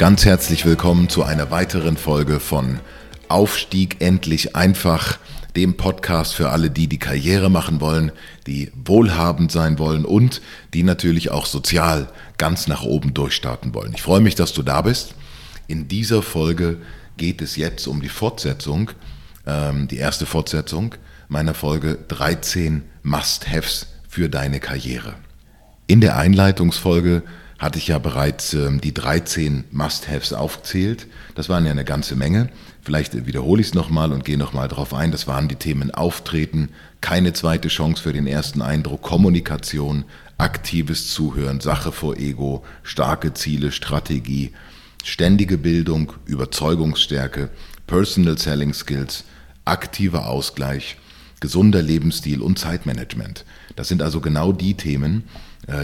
Ganz herzlich willkommen zu einer weiteren Folge von Aufstieg endlich einfach, dem Podcast für alle, die die Karriere machen wollen, die wohlhabend sein wollen und die natürlich auch sozial ganz nach oben durchstarten wollen. Ich freue mich, dass du da bist. In dieser Folge geht es jetzt um die Fortsetzung, ähm, die erste Fortsetzung meiner Folge 13 Must-Haves für deine Karriere. In der Einleitungsfolge hatte ich ja bereits ähm, die 13 Must-Haves aufgezählt. Das waren ja eine ganze Menge. Vielleicht wiederhole ich es nochmal und gehe nochmal darauf ein. Das waren die Themen Auftreten, keine zweite Chance für den ersten Eindruck, Kommunikation, aktives Zuhören, Sache vor Ego, starke Ziele, Strategie, ständige Bildung, Überzeugungsstärke, Personal Selling Skills, aktiver Ausgleich, gesunder Lebensstil und Zeitmanagement. Das sind also genau die Themen,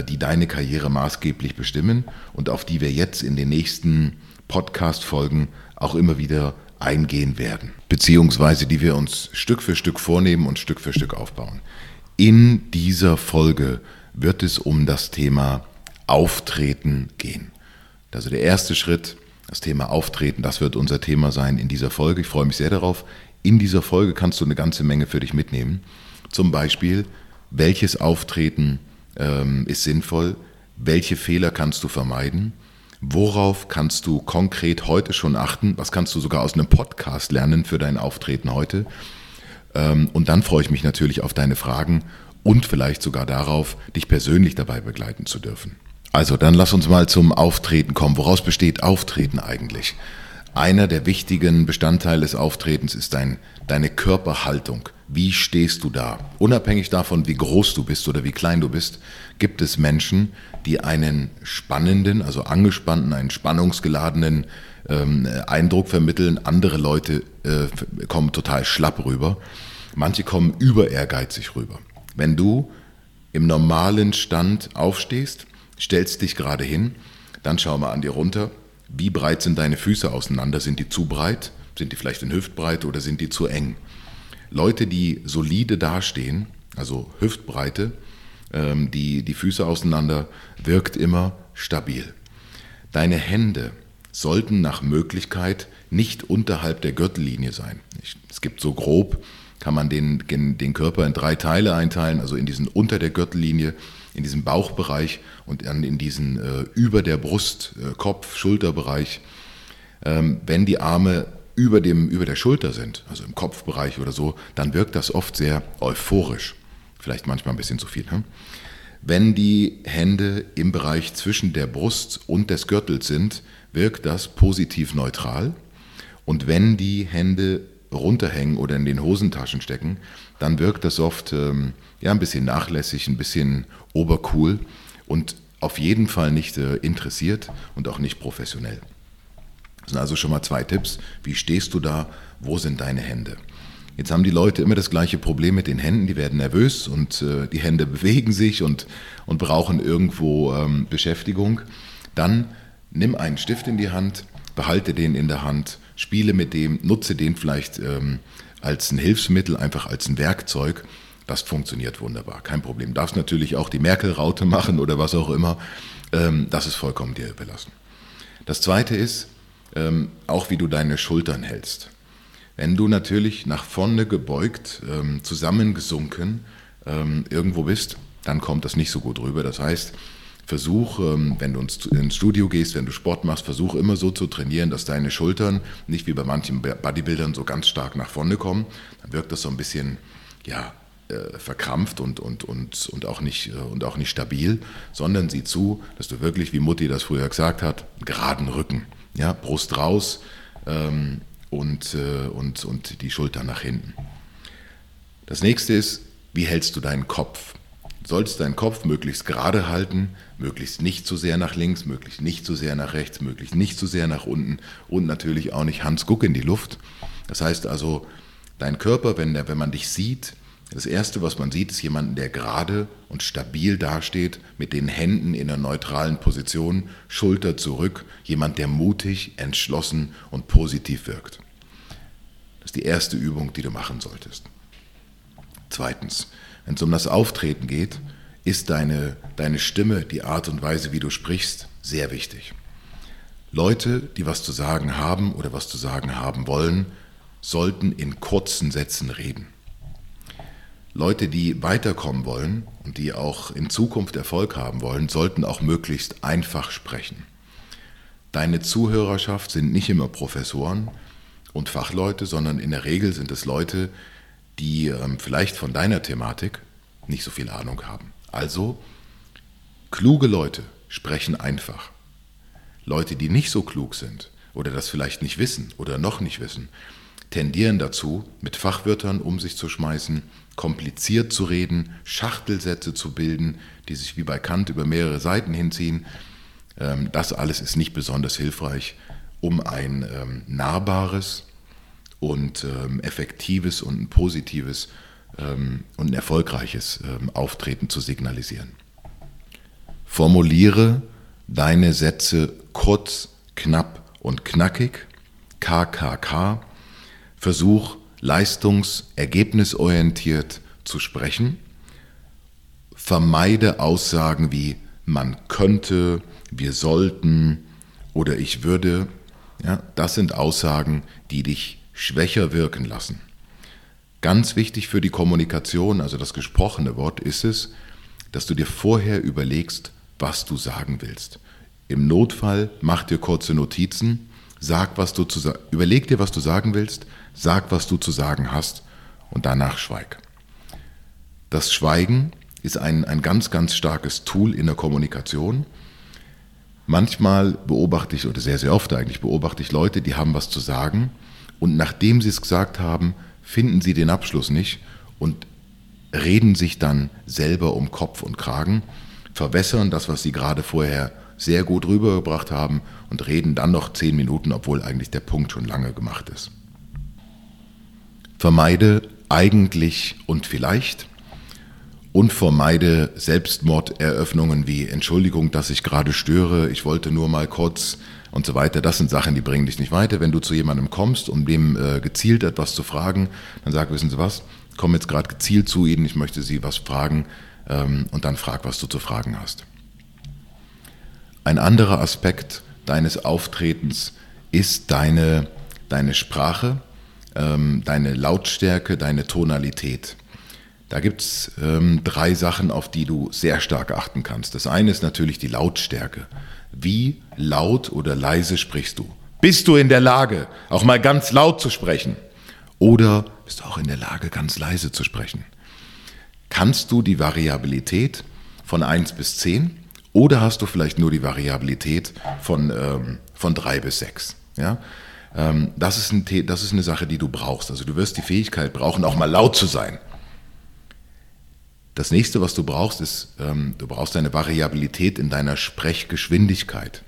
die deine Karriere maßgeblich bestimmen und auf die wir jetzt in den nächsten Podcast-Folgen auch immer wieder eingehen werden, beziehungsweise die wir uns Stück für Stück vornehmen und Stück für Stück aufbauen. In dieser Folge wird es um das Thema Auftreten gehen. Also der erste Schritt, das Thema Auftreten, das wird unser Thema sein in dieser Folge. Ich freue mich sehr darauf. In dieser Folge kannst du eine ganze Menge für dich mitnehmen. Zum Beispiel, welches Auftreten ähm, ist sinnvoll? Welche Fehler kannst du vermeiden? Worauf kannst du konkret heute schon achten? Was kannst du sogar aus einem Podcast lernen für dein Auftreten heute? Ähm, und dann freue ich mich natürlich auf deine Fragen und vielleicht sogar darauf, dich persönlich dabei begleiten zu dürfen. Also dann lass uns mal zum Auftreten kommen. Woraus besteht Auftreten eigentlich? Einer der wichtigen Bestandteile des Auftretens ist dein, deine Körperhaltung. Wie stehst du da? Unabhängig davon, wie groß du bist oder wie klein du bist, gibt es Menschen, die einen spannenden, also angespannten, einen spannungsgeladenen ähm, Eindruck vermitteln. Andere Leute äh, kommen total schlapp rüber. Manche kommen über ehrgeizig rüber. Wenn du im normalen Stand aufstehst, stellst dich gerade hin, dann schau mal an dir runter. Wie breit sind deine Füße auseinander? Sind die zu breit? Sind die vielleicht in Hüftbreite oder sind die zu eng? Leute, die solide dastehen, also Hüftbreite, ähm, die, die Füße auseinander, wirkt immer stabil. Deine Hände sollten nach Möglichkeit nicht unterhalb der Gürtellinie sein. Es gibt so grob, kann man den, den Körper in drei Teile einteilen, also in diesen unter der Gürtellinie, in diesem Bauchbereich und dann in diesen äh, über der Brust, äh, Kopf, Schulterbereich. Ähm, wenn die Arme über, dem, über der Schulter sind, also im Kopfbereich oder so, dann wirkt das oft sehr euphorisch. Vielleicht manchmal ein bisschen zu viel. Ne? Wenn die Hände im Bereich zwischen der Brust und des Gürtels sind, wirkt das positiv neutral. Und wenn die Hände runterhängen oder in den Hosentaschen stecken, dann wirkt das oft ähm, ja, ein bisschen nachlässig, ein bisschen obercool und auf jeden Fall nicht äh, interessiert und auch nicht professionell. Das sind also schon mal zwei Tipps. Wie stehst du da? Wo sind deine Hände? Jetzt haben die Leute immer das gleiche Problem mit den Händen. Die werden nervös und äh, die Hände bewegen sich und, und brauchen irgendwo ähm, Beschäftigung. Dann nimm einen Stift in die Hand, behalte den in der Hand, spiele mit dem, nutze den vielleicht ähm, als ein Hilfsmittel, einfach als ein Werkzeug. Das funktioniert wunderbar, kein Problem. Darfst natürlich auch die Merkel-Raute machen oder was auch immer. Ähm, das ist vollkommen dir überlassen. Das zweite ist, ähm, auch wie du deine Schultern hältst. Wenn du natürlich nach vorne gebeugt, ähm, zusammengesunken ähm, irgendwo bist, dann kommt das nicht so gut rüber. Das heißt, versuch, ähm, wenn du ins Studio gehst, wenn du Sport machst, versuch immer so zu trainieren, dass deine Schultern nicht wie bei manchen Bodybuildern so ganz stark nach vorne kommen. Dann wirkt das so ein bisschen, ja, äh, verkrampft und, und, und, und, auch nicht, äh, und auch nicht stabil, sondern sieh zu, dass du wirklich, wie Mutti das früher gesagt hat, geraden Rücken ja, Brust raus ähm, und, äh, und, und die Schultern nach hinten. Das nächste ist, wie hältst du deinen Kopf? sollst deinen Kopf möglichst gerade halten, möglichst nicht zu sehr nach links, möglichst nicht zu sehr nach rechts, möglichst nicht zu sehr nach unten und natürlich auch nicht Hans Guck in die Luft. Das heißt also, dein Körper, wenn, der, wenn man dich sieht, das Erste, was man sieht, ist jemanden, der gerade und stabil dasteht, mit den Händen in einer neutralen Position, Schulter zurück, jemand, der mutig, entschlossen und positiv wirkt. Das ist die erste Übung, die du machen solltest. Zweitens, wenn es um das Auftreten geht, ist deine, deine Stimme, die Art und Weise, wie du sprichst, sehr wichtig. Leute, die was zu sagen haben oder was zu sagen haben wollen, sollten in kurzen Sätzen reden. Leute, die weiterkommen wollen und die auch in Zukunft Erfolg haben wollen, sollten auch möglichst einfach sprechen. Deine Zuhörerschaft sind nicht immer Professoren und Fachleute, sondern in der Regel sind es Leute, die ähm, vielleicht von deiner Thematik nicht so viel Ahnung haben. Also, kluge Leute sprechen einfach. Leute, die nicht so klug sind oder das vielleicht nicht wissen oder noch nicht wissen, tendieren dazu, mit Fachwörtern um sich zu schmeißen, kompliziert zu reden, Schachtelsätze zu bilden, die sich wie bei Kant über mehrere Seiten hinziehen. Ähm, das alles ist nicht besonders hilfreich, um ein ähm, nahbares und ähm, effektives und ein positives und ein erfolgreiches Auftreten zu signalisieren. Formuliere deine Sätze kurz, knapp und knackig, KKK. Versuch leistungsergebnisorientiert zu sprechen. Vermeide Aussagen wie man könnte, wir sollten oder ich würde. Ja, das sind Aussagen, die dich schwächer wirken lassen. Ganz wichtig für die Kommunikation, also das gesprochene Wort, ist es, dass du dir vorher überlegst, was du sagen willst. Im Notfall mach dir kurze Notizen, sag, was du zu, überleg dir, was du sagen willst, sag, was du zu sagen hast und danach schweig. Das Schweigen ist ein, ein ganz, ganz starkes Tool in der Kommunikation. Manchmal beobachte ich, oder sehr, sehr oft eigentlich beobachte ich Leute, die haben was zu sagen und nachdem sie es gesagt haben, finden sie den Abschluss nicht und reden sich dann selber um Kopf und Kragen, verwässern das, was sie gerade vorher sehr gut rübergebracht haben und reden dann noch zehn Minuten, obwohl eigentlich der Punkt schon lange gemacht ist. Vermeide eigentlich und vielleicht und vermeide Selbstmorderöffnungen wie Entschuldigung, dass ich gerade störe, ich wollte nur mal kurz und so weiter. Das sind Sachen, die bringen dich nicht weiter. Wenn du zu jemandem kommst, um dem äh, gezielt etwas zu fragen, dann sag, wissen Sie was, ich komme jetzt gerade gezielt zu Ihnen, ich möchte Sie was fragen ähm, und dann frag, was du zu fragen hast. Ein anderer Aspekt deines Auftretens ist deine, deine Sprache, ähm, deine Lautstärke, deine Tonalität. Da gibt es ähm, drei Sachen, auf die du sehr stark achten kannst. Das eine ist natürlich die Lautstärke. Wie laut oder leise sprichst du? Bist du in der Lage, auch mal ganz laut zu sprechen? Oder bist du auch in der Lage, ganz leise zu sprechen? Kannst du die Variabilität von 1 bis 10 oder hast du vielleicht nur die Variabilität von, ähm, von 3 bis 6? Ja? Ähm, das, ist ein, das ist eine Sache, die du brauchst. Also du wirst die Fähigkeit brauchen, auch mal laut zu sein. Das nächste, was du brauchst, ist, ähm, du brauchst eine Variabilität in deiner Sprechgeschwindigkeit.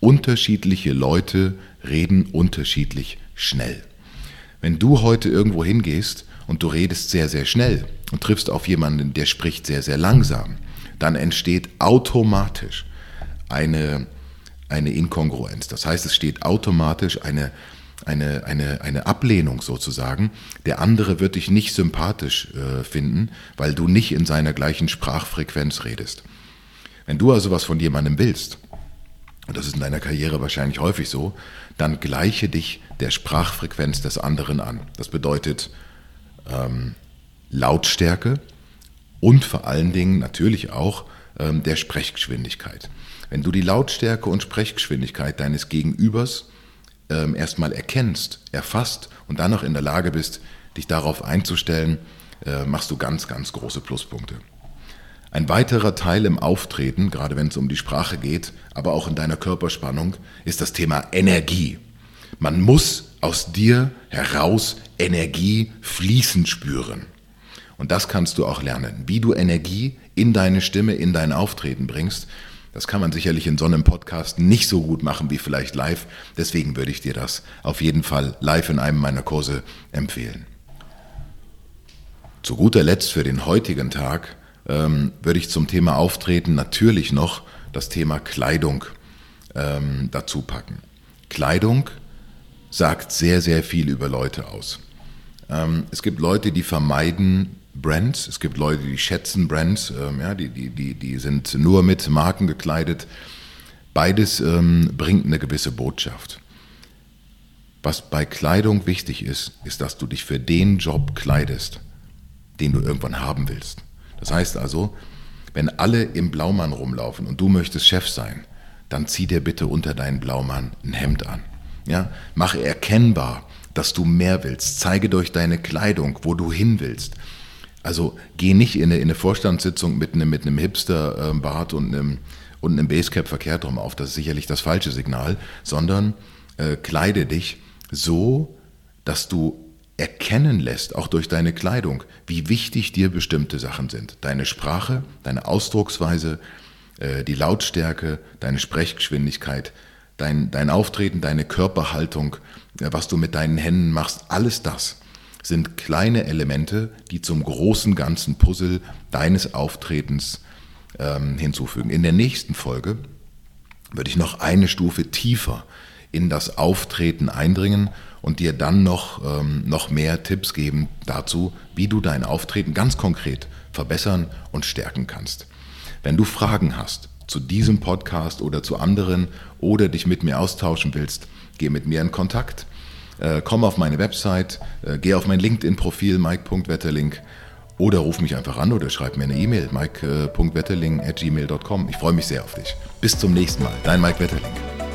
Unterschiedliche Leute reden unterschiedlich schnell. Wenn du heute irgendwo hingehst und du redest sehr, sehr schnell und triffst auf jemanden, der spricht sehr, sehr langsam, dann entsteht automatisch eine eine Inkongruenz. Das heißt, es steht automatisch eine, eine, eine, eine Ablehnung sozusagen. Der andere wird dich nicht sympathisch äh, finden, weil du nicht in seiner gleichen Sprachfrequenz redest. Wenn du also was von jemandem willst, und das ist in deiner Karriere wahrscheinlich häufig so, dann gleiche dich der Sprachfrequenz des anderen an. Das bedeutet ähm, Lautstärke und vor allen Dingen natürlich auch der Sprechgeschwindigkeit. Wenn du die Lautstärke und Sprechgeschwindigkeit deines Gegenübers ähm, erstmal erkennst, erfasst und dann noch in der Lage bist, dich darauf einzustellen, äh, machst du ganz, ganz große Pluspunkte. Ein weiterer Teil im Auftreten, gerade wenn es um die Sprache geht, aber auch in deiner Körperspannung, ist das Thema Energie. Man muss aus dir heraus Energie fließen spüren. Und das kannst du auch lernen, wie du Energie in deine Stimme, in dein Auftreten bringst. Das kann man sicherlich in so einem Podcast nicht so gut machen wie vielleicht live. Deswegen würde ich dir das auf jeden Fall live in einem meiner Kurse empfehlen. Zu guter Letzt für den heutigen Tag ähm, würde ich zum Thema Auftreten natürlich noch das Thema Kleidung ähm, dazu packen. Kleidung sagt sehr, sehr viel über Leute aus. Ähm, es gibt Leute, die vermeiden Brands, es gibt Leute, die schätzen Brands, ähm, ja, die, die, die, die sind nur mit Marken gekleidet. Beides ähm, bringt eine gewisse Botschaft. Was bei Kleidung wichtig ist, ist, dass du dich für den Job kleidest, den du irgendwann haben willst. Das heißt also, wenn alle im Blaumann rumlaufen und du möchtest Chef sein, dann zieh dir bitte unter deinen Blaumann ein Hemd an. Ja? Mache erkennbar, dass du mehr willst. Zeige durch deine Kleidung, wo du hin willst. Also geh nicht in eine, in eine Vorstandssitzung mit einem, mit einem Hipster-Bart und einem, und einem Basecap verkehrt drum auf. Das ist sicherlich das falsche Signal, sondern äh, kleide dich so, dass du erkennen lässt, auch durch deine Kleidung, wie wichtig dir bestimmte Sachen sind. Deine Sprache, deine Ausdrucksweise, äh, die Lautstärke, deine Sprechgeschwindigkeit, dein, dein Auftreten, deine Körperhaltung, äh, was du mit deinen Händen machst, alles das sind kleine Elemente, die zum großen ganzen Puzzle deines Auftretens ähm, hinzufügen. In der nächsten Folge würde ich noch eine Stufe tiefer in das Auftreten eindringen und dir dann noch, ähm, noch mehr Tipps geben dazu, wie du dein Auftreten ganz konkret verbessern und stärken kannst. Wenn du Fragen hast zu diesem Podcast oder zu anderen oder dich mit mir austauschen willst, geh mit mir in Kontakt. Äh, komm auf meine Website, äh, geh auf mein LinkedIn-Profil mike.wetterling oder ruf mich einfach an oder schreib mir eine E-Mail mike.wetterling at gmail.com. Ich freue mich sehr auf dich. Bis zum nächsten Mal. Dein Mike Wetterling.